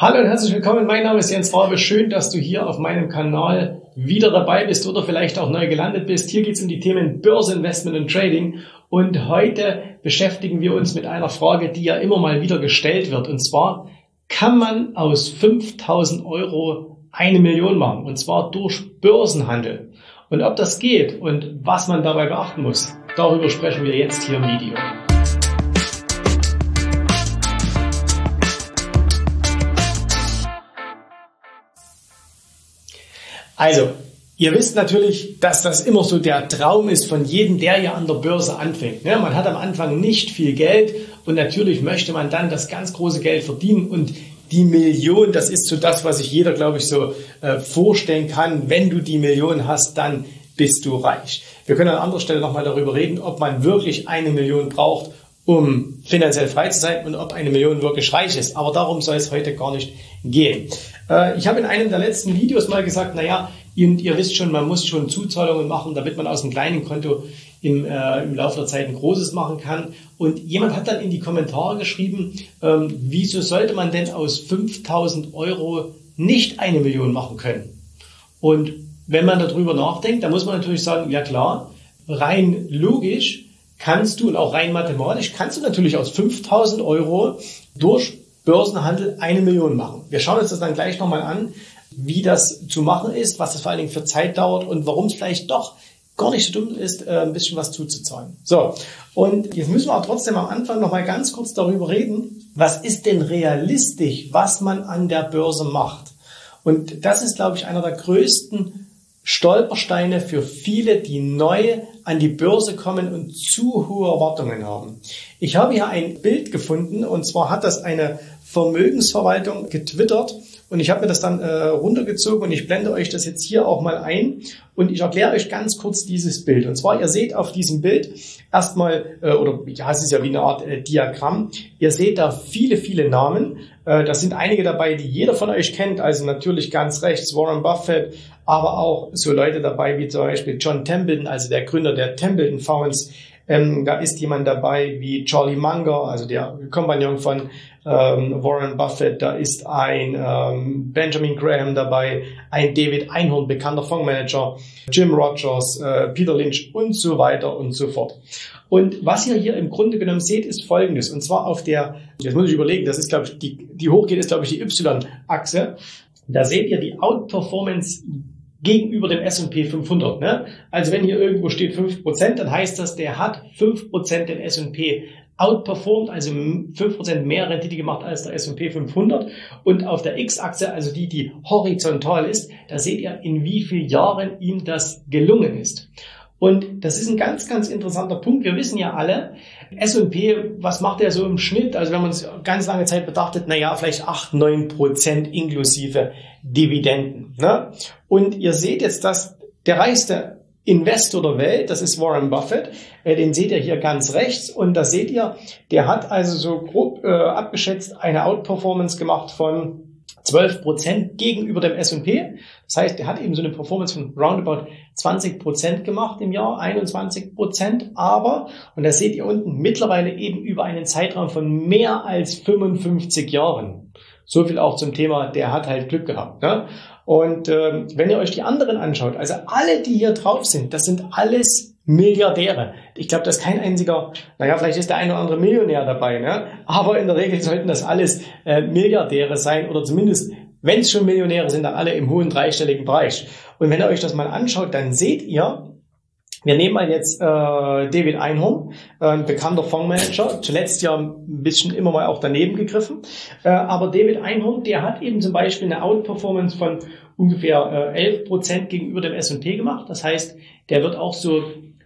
Hallo und herzlich willkommen. Mein Name ist Jens Rabe. Schön, dass du hier auf meinem Kanal wieder dabei bist oder vielleicht auch neu gelandet bist. Hier geht es um die Themen Börse, Investment und Trading. Und heute beschäftigen wir uns mit einer Frage, die ja immer mal wieder gestellt wird. Und zwar, kann man aus 5000 Euro eine Million machen? Und zwar durch Börsenhandel. Und ob das geht und was man dabei beachten muss, darüber sprechen wir jetzt hier im Video. Also, ihr wisst natürlich, dass das immer so der Traum ist von jedem, der ja an der Börse anfängt. Ne? Man hat am Anfang nicht viel Geld und natürlich möchte man dann das ganz große Geld verdienen und die Million, das ist so das, was sich jeder, glaube ich, so äh, vorstellen kann. Wenn du die Million hast, dann bist du reich. Wir können an anderer Stelle nochmal darüber reden, ob man wirklich eine Million braucht, um finanziell frei zu sein und ob eine Million wirklich reich ist. Aber darum soll es heute gar nicht gehen. Äh, ich habe in einem der letzten Videos mal gesagt, naja, ihr, ihr wisst schon, man muss schon Zuzahlungen machen, damit man aus einem kleinen Konto im, äh, im Laufe der Zeit ein großes machen kann. Und jemand hat dann in die Kommentare geschrieben, ähm, wieso sollte man denn aus 5000 Euro nicht eine Million machen können? Und wenn man darüber nachdenkt, dann muss man natürlich sagen, ja klar, rein logisch kannst du und auch rein mathematisch kannst du natürlich aus 5000 Euro durch Börsenhandel eine Million machen. Wir schauen uns das dann gleich nochmal an, wie das zu machen ist, was das vor allen Dingen für Zeit dauert und warum es vielleicht doch gar nicht so dumm ist, äh, ein bisschen was zuzuzahlen. So, und jetzt müssen wir auch trotzdem am Anfang nochmal ganz kurz darüber reden, was ist denn realistisch, was man an der Börse macht. Und das ist, glaube ich, einer der größten Stolpersteine für viele, die neu an die Börse kommen und zu hohe Erwartungen haben. Ich habe hier ein Bild gefunden und zwar hat das eine Vermögensverwaltung getwittert und ich habe mir das dann äh, runtergezogen und ich blende euch das jetzt hier auch mal ein und ich erkläre euch ganz kurz dieses Bild. Und zwar, ihr seht auf diesem Bild erstmal, äh, oder ja, es ist ja wie eine Art äh, Diagramm, ihr seht da viele, viele Namen. Äh, da sind einige dabei, die jeder von euch kennt, also natürlich ganz rechts Warren Buffett, aber auch so Leute dabei wie zum Beispiel John Templeton, also der Gründer der Templeton Funds, ähm, da ist jemand dabei wie Charlie Munger, also der Kompagnon von ähm, Warren Buffett. Da ist ein ähm, Benjamin Graham dabei, ein David Einhorn, bekannter Fondsmanager, Jim Rogers, äh, Peter Lynch und so weiter und so fort. Und was ihr hier im Grunde genommen seht, ist Folgendes. Und zwar auf der, jetzt muss ich überlegen, das ist, glaube ich, die, die hochgeht, ist, glaube ich, die Y-Achse. Da seht ihr die Outperformance gegenüber dem S&P 500. Ne? Also wenn hier irgendwo steht 5%, dann heißt das, der hat 5% den S&P outperformed, also 5% mehr Rendite gemacht als der S&P 500. Und auf der X-Achse, also die, die horizontal ist, da seht ihr, in wie vielen Jahren ihm das gelungen ist. Und das ist ein ganz, ganz interessanter Punkt. Wir wissen ja alle, S&P, was macht er so im Schnitt? Also wenn man es ganz lange Zeit betrachtet, na ja, vielleicht 8, 9 Prozent inklusive Dividenden. Ne? Und ihr seht jetzt, dass der reichste Investor der Welt, das ist Warren Buffett, äh, den seht ihr hier ganz rechts und da seht ihr, der hat also so grob äh, abgeschätzt eine Outperformance gemacht von 12 Prozent gegenüber dem S&P. Das heißt, er hat eben so eine Performance von roundabout 20 Prozent gemacht im Jahr, 21 Prozent. Aber, und das seht ihr unten, mittlerweile eben über einen Zeitraum von mehr als 55 Jahren. So viel auch zum Thema, der hat halt Glück gehabt. Ne? Und ähm, wenn ihr euch die anderen anschaut, also alle, die hier drauf sind, das sind alles Milliardäre. Ich glaube, dass kein einziger, naja, vielleicht ist der eine oder andere Millionär dabei, ne? aber in der Regel sollten das alles äh, Milliardäre sein oder zumindest, wenn es schon Millionäre sind, dann alle im hohen dreistelligen Bereich. Und wenn ihr euch das mal anschaut, dann seht ihr, wir nehmen mal jetzt äh, David Einhorn, äh, ein bekannter Fondsmanager, zuletzt ja ein bisschen immer mal auch daneben gegriffen. Äh, aber David Einhorn, der hat eben zum Beispiel eine Outperformance von ungefähr äh, 11 Prozent gegenüber dem S&P gemacht. Das heißt, der wird auch so,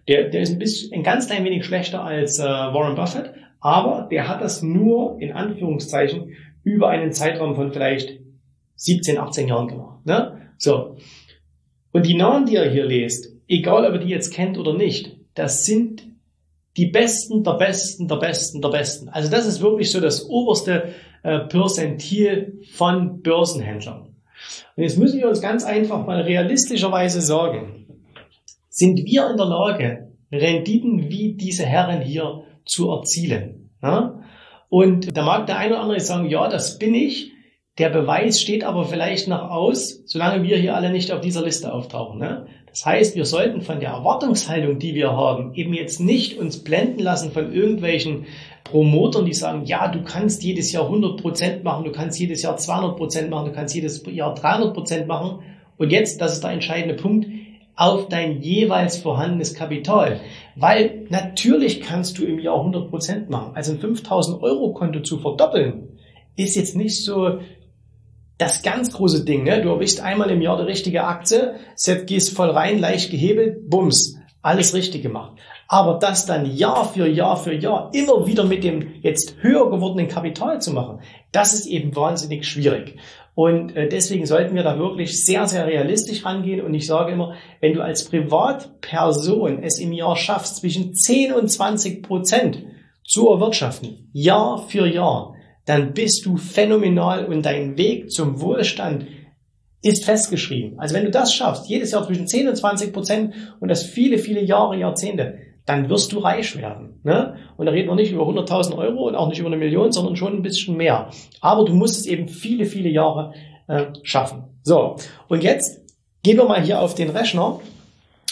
der, der ist ein bisschen, ein ganz klein wenig schlechter als äh, Warren Buffett, aber der hat das nur in Anführungszeichen über einen Zeitraum von vielleicht 17, 18 Jahren gemacht. Ne? So. Und die Namen, die ihr hier lest, egal ob ihr die jetzt kennt oder nicht, das sind die Besten der Besten der Besten der Besten. Also das ist wirklich so das oberste äh, Perzentil von Börsenhändlern. Und jetzt müssen wir uns ganz einfach mal realistischerweise sagen, sind wir in der Lage, Renditen wie diese Herren hier zu erzielen? Ja? Und da mag der eine oder andere sagen, ja, das bin ich. Der Beweis steht aber vielleicht noch aus, solange wir hier alle nicht auf dieser Liste auftauchen. Ne? Das heißt, wir sollten von der Erwartungshaltung, die wir haben, eben jetzt nicht uns blenden lassen von irgendwelchen Promotern, die sagen, ja, du kannst jedes Jahr 100 Prozent machen, du kannst jedes Jahr 200 Prozent machen, du kannst jedes Jahr 300 Prozent machen. Und jetzt, das ist der entscheidende Punkt, auf dein jeweils vorhandenes Kapital. Weil natürlich kannst du im Jahr 100 Prozent machen. Also ein 5000 Euro Konto zu verdoppeln, ist jetzt nicht so das ganz große Ding, ne? Du erwischst einmal im Jahr die richtige Aktie, gehst voll rein, leicht gehebelt, bums, alles richtig gemacht. Aber das dann Jahr für Jahr für Jahr immer wieder mit dem jetzt höher gewordenen Kapital zu machen, das ist eben wahnsinnig schwierig. Und äh, deswegen sollten wir da wirklich sehr, sehr realistisch rangehen. Und ich sage immer, wenn du als Privatperson es im Jahr schaffst, zwischen 10 und 20 Prozent zu erwirtschaften, Jahr für Jahr, dann bist du phänomenal und dein Weg zum Wohlstand ist festgeschrieben. Also wenn du das schaffst, jedes Jahr zwischen 10 und 20 Prozent und das viele, viele Jahre, Jahrzehnte, dann wirst du reich werden. Ne? Und da reden wir nicht über 100.000 Euro und auch nicht über eine Million, sondern schon ein bisschen mehr. Aber du musst es eben viele, viele Jahre äh, schaffen. So, und jetzt gehen wir mal hier auf den Rechner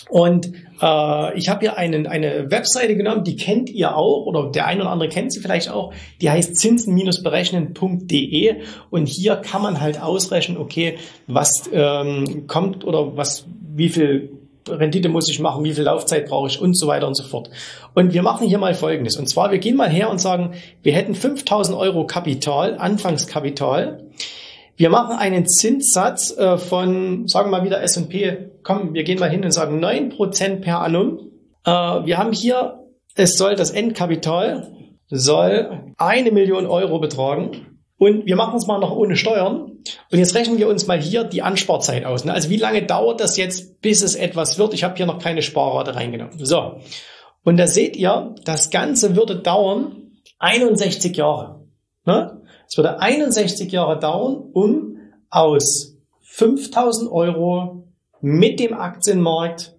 und äh, ich habe hier einen, eine Webseite genommen, die kennt ihr auch oder der eine oder andere kennt sie vielleicht auch. Die heißt zinsen-berechnen.de und hier kann man halt ausrechnen, okay, was ähm, kommt oder was, wie viel Rendite muss ich machen, wie viel Laufzeit brauche ich und so weiter und so fort. Und wir machen hier mal Folgendes. Und zwar, wir gehen mal her und sagen, wir hätten 5000 Euro Kapital, Anfangskapital. Wir machen einen Zinssatz äh, von, sagen wir mal wieder S&P, komm, wir gehen mal hin und sagen 9% per annum. Äh, wir haben hier, es soll das Endkapital soll eine Million Euro betragen. Und wir machen es mal noch ohne Steuern. Und jetzt rechnen wir uns mal hier die Ansparzeit aus. Ne? Also wie lange dauert das jetzt, bis es etwas wird? Ich habe hier noch keine Sparrate reingenommen. So. Und da seht ihr, das Ganze würde dauern 61 Jahre. Ne? Es würde 61 Jahre dauern, um aus 5000 Euro mit dem Aktienmarkt,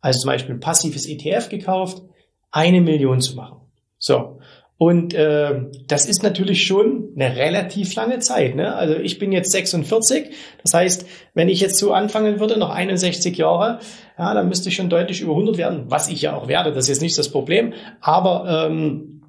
also zum Beispiel ein passives ETF gekauft, eine Million zu machen. So. Und äh, das ist natürlich schon eine relativ lange Zeit. Ne? Also ich bin jetzt 46. Das heißt, wenn ich jetzt so anfangen würde, noch 61 Jahre, ja, dann müsste ich schon deutlich über 100 werden, was ich ja auch werde. Das ist jetzt nicht das Problem. Aber ähm,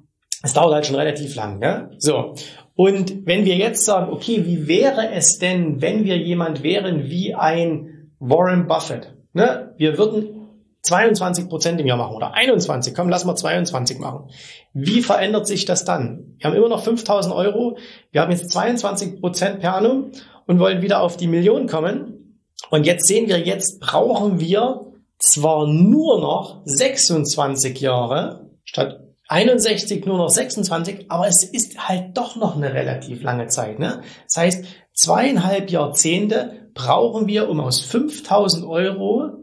es dauert halt schon relativ lang. Ne? So. Und wenn wir jetzt sagen, okay, wie wäre es denn, wenn wir jemand wären wie ein Warren Buffett? Ne? Wir würden 22 Prozent im Jahr machen oder 21, komm, lass mal 22 machen. Wie verändert sich das dann? Wir haben immer noch 5000 Euro, wir haben jetzt 22 Prozent per annum und wollen wieder auf die Million kommen. Und jetzt sehen wir, jetzt brauchen wir zwar nur noch 26 Jahre statt 61 nur noch 26, aber es ist halt doch noch eine relativ lange Zeit. Ne? Das heißt, zweieinhalb Jahrzehnte brauchen wir, um aus 5000 Euro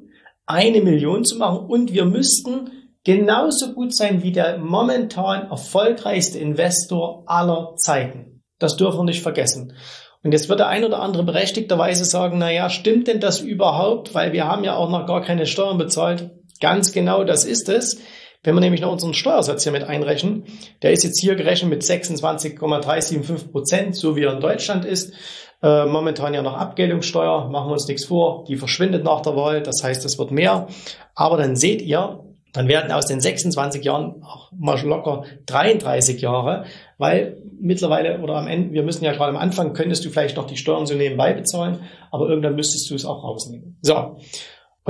eine Million zu machen und wir müssten genauso gut sein wie der momentan erfolgreichste Investor aller Zeiten. Das dürfen wir nicht vergessen. Und jetzt wird der ein oder andere berechtigterweise sagen, na ja, stimmt denn das überhaupt? Weil wir haben ja auch noch gar keine Steuern bezahlt. Ganz genau, das ist es. Wenn wir nämlich noch unseren Steuersatz hier mit einrechnen, der ist jetzt hier gerechnet mit 26,375 Prozent, so wie er in Deutschland ist. Äh, momentan ja noch Abgeltungssteuer, machen wir uns nichts vor, die verschwindet nach der Wahl, das heißt, es wird mehr. Aber dann seht ihr, dann werden aus den 26 Jahren auch mal locker 33 Jahre, weil mittlerweile oder am Ende, wir müssen ja gerade am Anfang, könntest du vielleicht noch die Steuern so nebenbei bezahlen, aber irgendwann müsstest du es auch rausnehmen. So.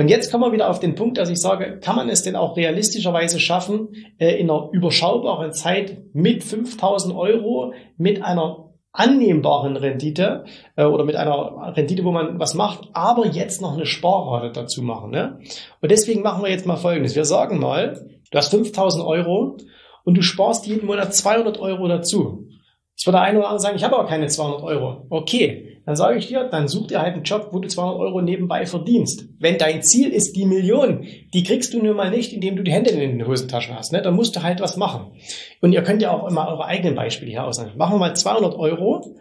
Und jetzt kommen wir wieder auf den Punkt, dass ich sage, kann man es denn auch realistischerweise schaffen, äh, in einer überschaubaren Zeit mit 5000 Euro, mit einer annehmbaren Rendite äh, oder mit einer Rendite, wo man was macht, aber jetzt noch eine Sparrate dazu machen. Ne? Und deswegen machen wir jetzt mal Folgendes. Wir sagen mal, du hast 5000 Euro und du sparst jeden Monat 200 Euro dazu. Jetzt wird der eine oder andere sagen, ich habe aber keine 200 Euro. Okay, dann sage ich dir, dann such dir halt einen Job, wo du 200 Euro nebenbei verdienst. Wenn dein Ziel ist die Million, die kriegst du nun mal nicht, indem du die Hände in den Hosentaschen hast. Ne? Dann musst du halt was machen. Und ihr könnt ja auch immer eure eigenen Beispiele hier ausnehmen. Machen wir mal 200 Euro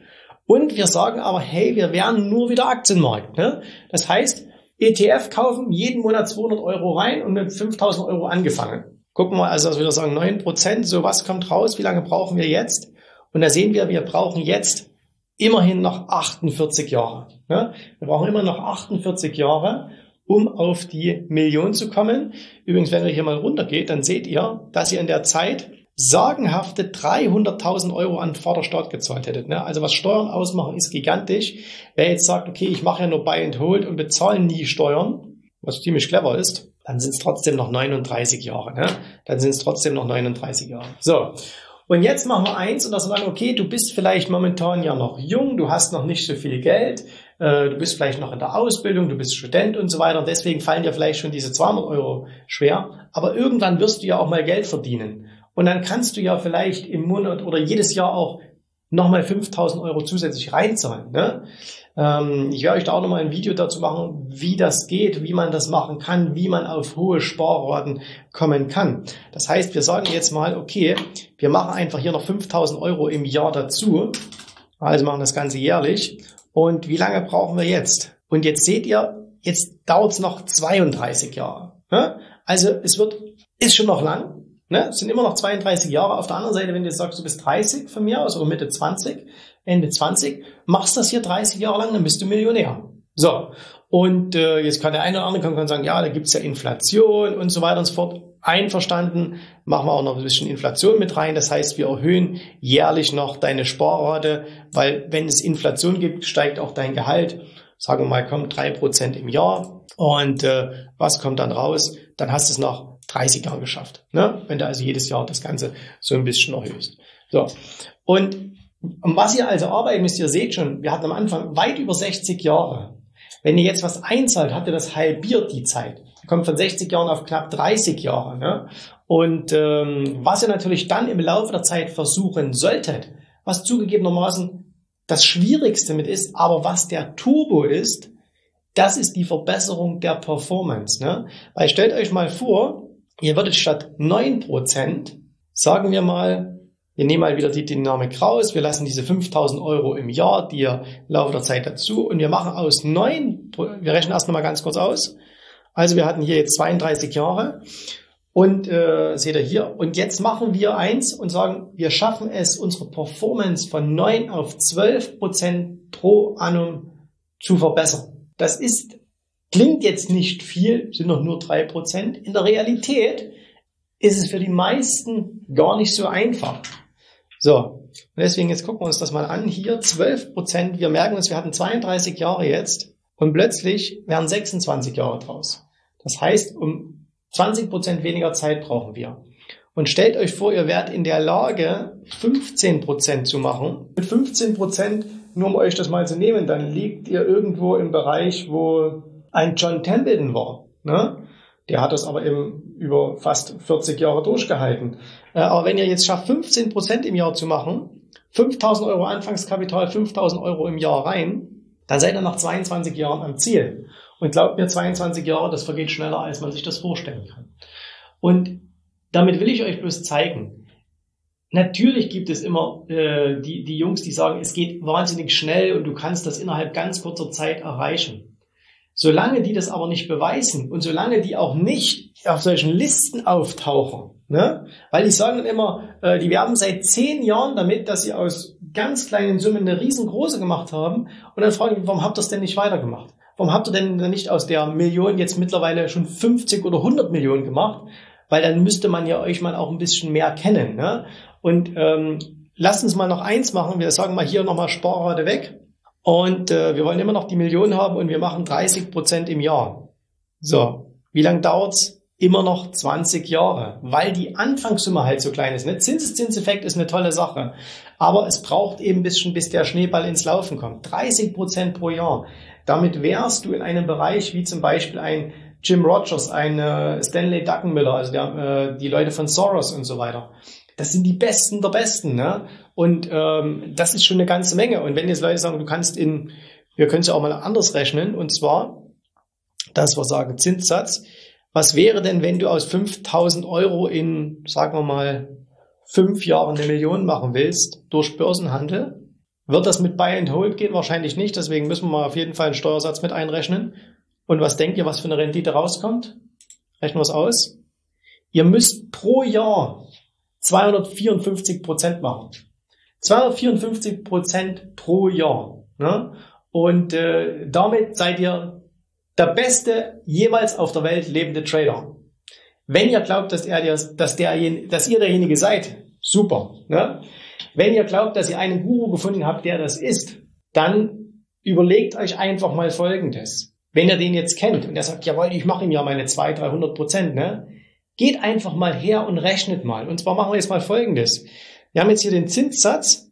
und wir sagen aber, hey, wir wären nur wieder Aktienmarkt. Ne? Das heißt, ETF kaufen, jeden Monat 200 Euro rein und mit 5000 Euro angefangen. Gucken wir also, dass wir sagen 9 Prozent, so was kommt raus, wie lange brauchen wir jetzt? Und da sehen wir, wir brauchen jetzt immerhin noch 48 Jahre. Ja? Wir brauchen immer noch 48 Jahre, um auf die Million zu kommen. Übrigens, wenn ihr hier mal runtergeht, dann seht ihr, dass ihr in der Zeit sagenhafte 300.000 Euro an Vaterstaat gezahlt hättet. Ne? Also was Steuern ausmachen, ist gigantisch. Wer jetzt sagt, okay, ich mache ja nur Buy and Hold und bezahle nie Steuern, was ziemlich clever ist, dann sind es trotzdem noch 39 Jahre. Ne? Dann sind es trotzdem noch 39 Jahre. So, und jetzt machen wir eins und das sagen, okay, du bist vielleicht momentan ja noch jung, du hast noch nicht so viel Geld, äh, du bist vielleicht noch in der Ausbildung, du bist Student und so weiter. Deswegen fallen dir vielleicht schon diese 200 Euro schwer. Aber irgendwann wirst du ja auch mal Geld verdienen. Und dann kannst du ja vielleicht im Monat oder jedes Jahr auch nochmal 5000 Euro zusätzlich reinzahlen. Ne? Ähm, ich werde euch da auch nochmal ein Video dazu machen, wie das geht, wie man das machen kann, wie man auf hohe Sparraten kommen kann. Das heißt, wir sagen jetzt mal, okay, wir machen einfach hier noch 5000 Euro im Jahr dazu. Also machen das Ganze jährlich. Und wie lange brauchen wir jetzt? Und jetzt seht ihr, jetzt dauert es noch 32 Jahre. Ne? Also es wird, ist schon noch lang, Ne? Es sind immer noch 32 Jahre. Auf der anderen Seite, wenn du jetzt sagst, du bist 30 von mir aus oder Mitte 20, Ende 20, machst das hier 30 Jahre lang, dann bist du Millionär. So. Und äh, jetzt kann der eine oder andere kann, kann sagen, ja, da gibt's ja Inflation und so weiter und so fort. Einverstanden, machen wir auch noch ein bisschen Inflation mit rein. Das heißt, wir erhöhen jährlich noch deine Sparrate, weil wenn es Inflation gibt, steigt auch dein Gehalt. Sagen wir mal, kommt drei Prozent im Jahr. Und äh, was kommt dann raus? Dann hast du es noch 30 Jahre geschafft. Ne? Wenn du also jedes Jahr das Ganze so ein bisschen erhöhst. So. Und was ihr also arbeiten müsst, ihr seht schon, wir hatten am Anfang weit über 60 Jahre. Wenn ihr jetzt was einzahlt, habt ihr das halbiert die Zeit. Ihr kommt von 60 Jahren auf knapp 30 Jahre. Ne? Und ähm, was ihr natürlich dann im Laufe der Zeit versuchen solltet, was zugegebenermaßen das Schwierigste mit ist, aber was der Turbo ist, das ist die Verbesserung der Performance. Ne? Weil stellt euch mal vor, Ihr würdet statt 9%, sagen wir mal, wir nehmen mal wieder die Dynamik raus, wir lassen diese 5000 Euro im Jahr, die ihr im Laufe der Zeit dazu und wir machen aus 9, wir rechnen erst nochmal ganz kurz aus. Also wir hatten hier jetzt 32 Jahre und äh, seht ihr hier. Und jetzt machen wir eins und sagen, wir schaffen es, unsere Performance von 9 auf 12 Prozent pro annum zu verbessern. Das ist Klingt jetzt nicht viel, sind noch nur drei Prozent. In der Realität ist es für die meisten gar nicht so einfach. So, und deswegen jetzt gucken wir uns das mal an. Hier 12 Prozent. Wir merken uns, wir hatten 32 Jahre jetzt und plötzlich werden 26 Jahre draus. Das heißt, um 20 Prozent weniger Zeit brauchen wir. Und stellt euch vor, ihr werdet in der Lage, 15 Prozent zu machen. Mit 15 Prozent, nur um euch das mal zu nehmen, dann liegt ihr irgendwo im Bereich, wo ein John Templeton war. Ne? Der hat das aber eben über fast 40 Jahre durchgehalten. Äh, aber wenn ihr jetzt schafft, 15 Prozent im Jahr zu machen, 5000 Euro Anfangskapital, 5000 Euro im Jahr rein, dann seid ihr nach 22 Jahren am Ziel. Und glaubt mir, 22 Jahre, das vergeht schneller, als man sich das vorstellen kann. Und damit will ich euch bloß zeigen, natürlich gibt es immer äh, die, die Jungs, die sagen, es geht wahnsinnig schnell und du kannst das innerhalb ganz kurzer Zeit erreichen. Solange die das aber nicht beweisen und solange die auch nicht auf solchen Listen auftauchen, ne? weil die sagen dann immer, äh, die werben seit zehn Jahren damit, dass sie aus ganz kleinen Summen eine riesengroße gemacht haben und dann fragen die, warum habt ihr das denn nicht weitergemacht? Warum habt ihr denn nicht aus der Million jetzt mittlerweile schon 50 oder 100 Millionen gemacht? weil dann müsste man ja euch mal auch ein bisschen mehr kennen. Ne? Und ähm, lasst uns mal noch eins machen. Wir sagen mal hier nochmal Sparrate weg. Und äh, wir wollen immer noch die Millionen haben und wir machen 30 Prozent im Jahr. So, wie lange dauert's? Immer noch 20 Jahre, weil die Anfangssumme halt so klein ist. Ne? Zinseszinseffekt ist eine tolle Sache, aber es braucht eben ein bisschen, bis der Schneeball ins Laufen kommt. 30 Prozent pro Jahr. Damit wärst du in einem Bereich wie zum Beispiel ein Jim Rogers, ein äh, Stanley Duckenmiller, also der, äh, die Leute von Soros und so weiter. Das sind die Besten der Besten. Ne? Und ähm, das ist schon eine ganze Menge. Und wenn jetzt Leute sagen, du kannst in, wir können es ja auch mal anders rechnen, und zwar, dass wir sagen, Zinssatz, was wäre denn, wenn du aus 5000 Euro in, sagen wir mal, fünf Jahren eine Million machen willst durch Börsenhandel? Wird das mit Buy and Hold gehen? Wahrscheinlich nicht. Deswegen müssen wir mal auf jeden Fall einen Steuersatz mit einrechnen. Und was denkt ihr, was für eine Rendite rauskommt? Rechnen wir es aus. Ihr müsst pro Jahr 254 Prozent machen. 254 Prozent pro Jahr. Ne? Und äh, damit seid ihr der beste jemals auf der Welt lebende Trader. Wenn ihr glaubt, dass, er, dass, der, dass ihr derjenige seid, super. Ne? Wenn ihr glaubt, dass ihr einen Guru gefunden habt, der das ist, dann überlegt euch einfach mal Folgendes. Wenn ihr den jetzt kennt und er sagt, jawohl, ich mache ihm ja meine 200, 300 Prozent, ne? Geht einfach mal her und rechnet mal. Und zwar machen wir jetzt mal Folgendes. Wir haben jetzt hier den Zinssatz.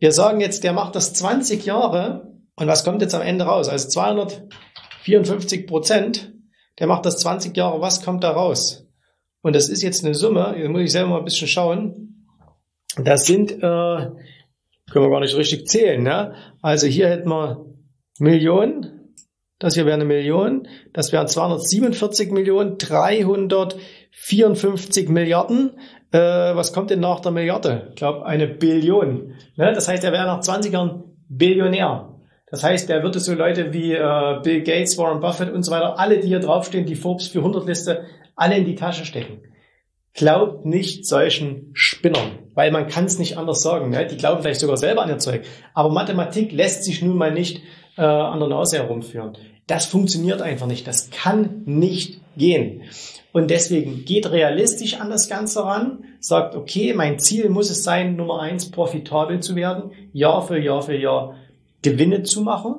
Wir sagen jetzt, der macht das 20 Jahre. Und was kommt jetzt am Ende raus? Also 254 Prozent. Der macht das 20 Jahre. Was kommt da raus? Und das ist jetzt eine Summe. Jetzt muss ich selber mal ein bisschen schauen. Das sind, äh, können wir gar nicht richtig zählen. Ne? Also hier hätten wir Millionen. Das hier wäre eine Million. Das wären 247 Millionen, 354 Milliarden. Äh, was kommt denn nach der Milliarde? Ich glaube, eine Billion. Ne? Das heißt, er wäre nach 20 Jahren Billionär. Das heißt, er würde so Leute wie äh, Bill Gates, Warren Buffett und so weiter, alle, die hier draufstehen, die Forbes 400 Liste, alle in die Tasche stecken. Glaubt nicht solchen Spinnern, weil man kann es nicht anders sagen. Ne? Die glauben vielleicht sogar selber an ihr Zeug. Aber Mathematik lässt sich nun mal nicht äh, an der Nase herumführen. Das funktioniert einfach nicht. Das kann nicht gehen. Und deswegen geht realistisch an das Ganze ran, sagt, okay, mein Ziel muss es sein, Nummer eins, profitabel zu werden, Jahr für Jahr für Jahr Gewinne zu machen.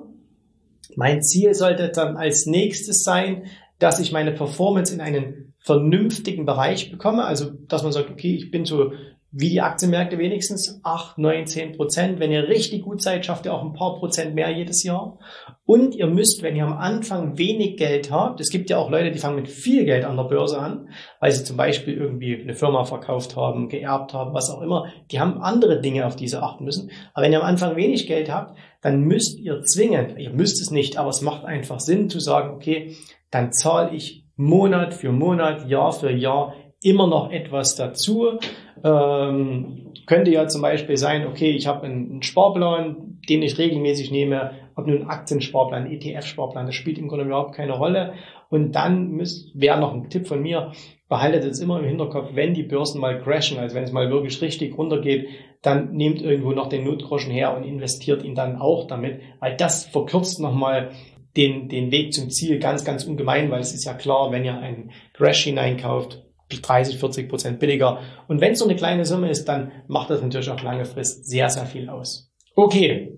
Mein Ziel sollte dann als nächstes sein, dass ich meine Performance in einen vernünftigen Bereich bekomme. Also, dass man sagt, okay, ich bin so wie die Aktienmärkte wenigstens 8, 9, 10 Prozent. Wenn ihr richtig gut seid, schafft ihr auch ein paar Prozent mehr jedes Jahr. Und ihr müsst, wenn ihr am Anfang wenig Geld habt, es gibt ja auch Leute, die fangen mit viel Geld an der Börse an, weil sie zum Beispiel irgendwie eine Firma verkauft haben, geerbt haben, was auch immer. Die haben andere Dinge, auf die sie achten müssen. Aber wenn ihr am Anfang wenig Geld habt, dann müsst ihr zwingend, ihr müsst es nicht, aber es macht einfach Sinn zu sagen, okay, dann zahle ich Monat für Monat, Jahr für Jahr immer noch etwas dazu. Ähm, könnte ja zum Beispiel sein, okay, ich habe einen Sparplan, den ich regelmäßig nehme, ob nun Aktiensparplan, ETF-Sparplan, das spielt im Grunde überhaupt keine Rolle. Und dann wäre noch ein Tipp von mir, behaltet es immer im Hinterkopf, wenn die Börsen mal crashen, also wenn es mal wirklich richtig runtergeht, dann nehmt irgendwo noch den Notgroschen her und investiert ihn dann auch damit, weil das verkürzt nochmal den, den Weg zum Ziel ganz, ganz ungemein, weil es ist ja klar, wenn ihr einen Crash hineinkauft, 30, 40 Prozent billiger. Und wenn es so eine kleine Summe ist, dann macht das natürlich auf lange Frist sehr, sehr viel aus. Okay.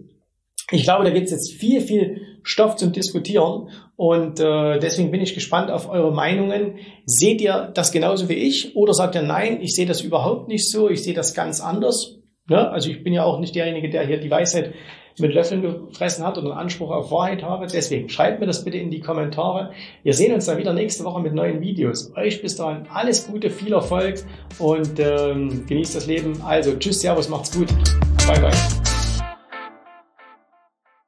Ich glaube, da gibt es jetzt viel, viel Stoff zum Diskutieren und äh, deswegen bin ich gespannt auf eure Meinungen. Seht ihr das genauso wie ich oder sagt ihr nein, ich sehe das überhaupt nicht so, ich sehe das ganz anders? Ne? Also ich bin ja auch nicht derjenige, der hier die Weisheit mit Löffeln gefressen hat und einen Anspruch auf Wahrheit habe. Deswegen schreibt mir das bitte in die Kommentare. Wir sehen uns dann wieder nächste Woche mit neuen Videos. Euch bis dahin alles Gute, viel Erfolg und ähm, genießt das Leben. Also tschüss, Servus, macht's gut. Bye, bye.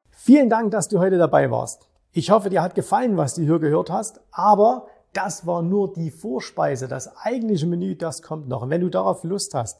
Vielen Dank, dass du heute dabei warst. Ich hoffe, dir hat gefallen, was du hier gehört hast, aber das war nur die Vorspeise. Das eigentliche Menü, das kommt noch. Und wenn du darauf Lust hast,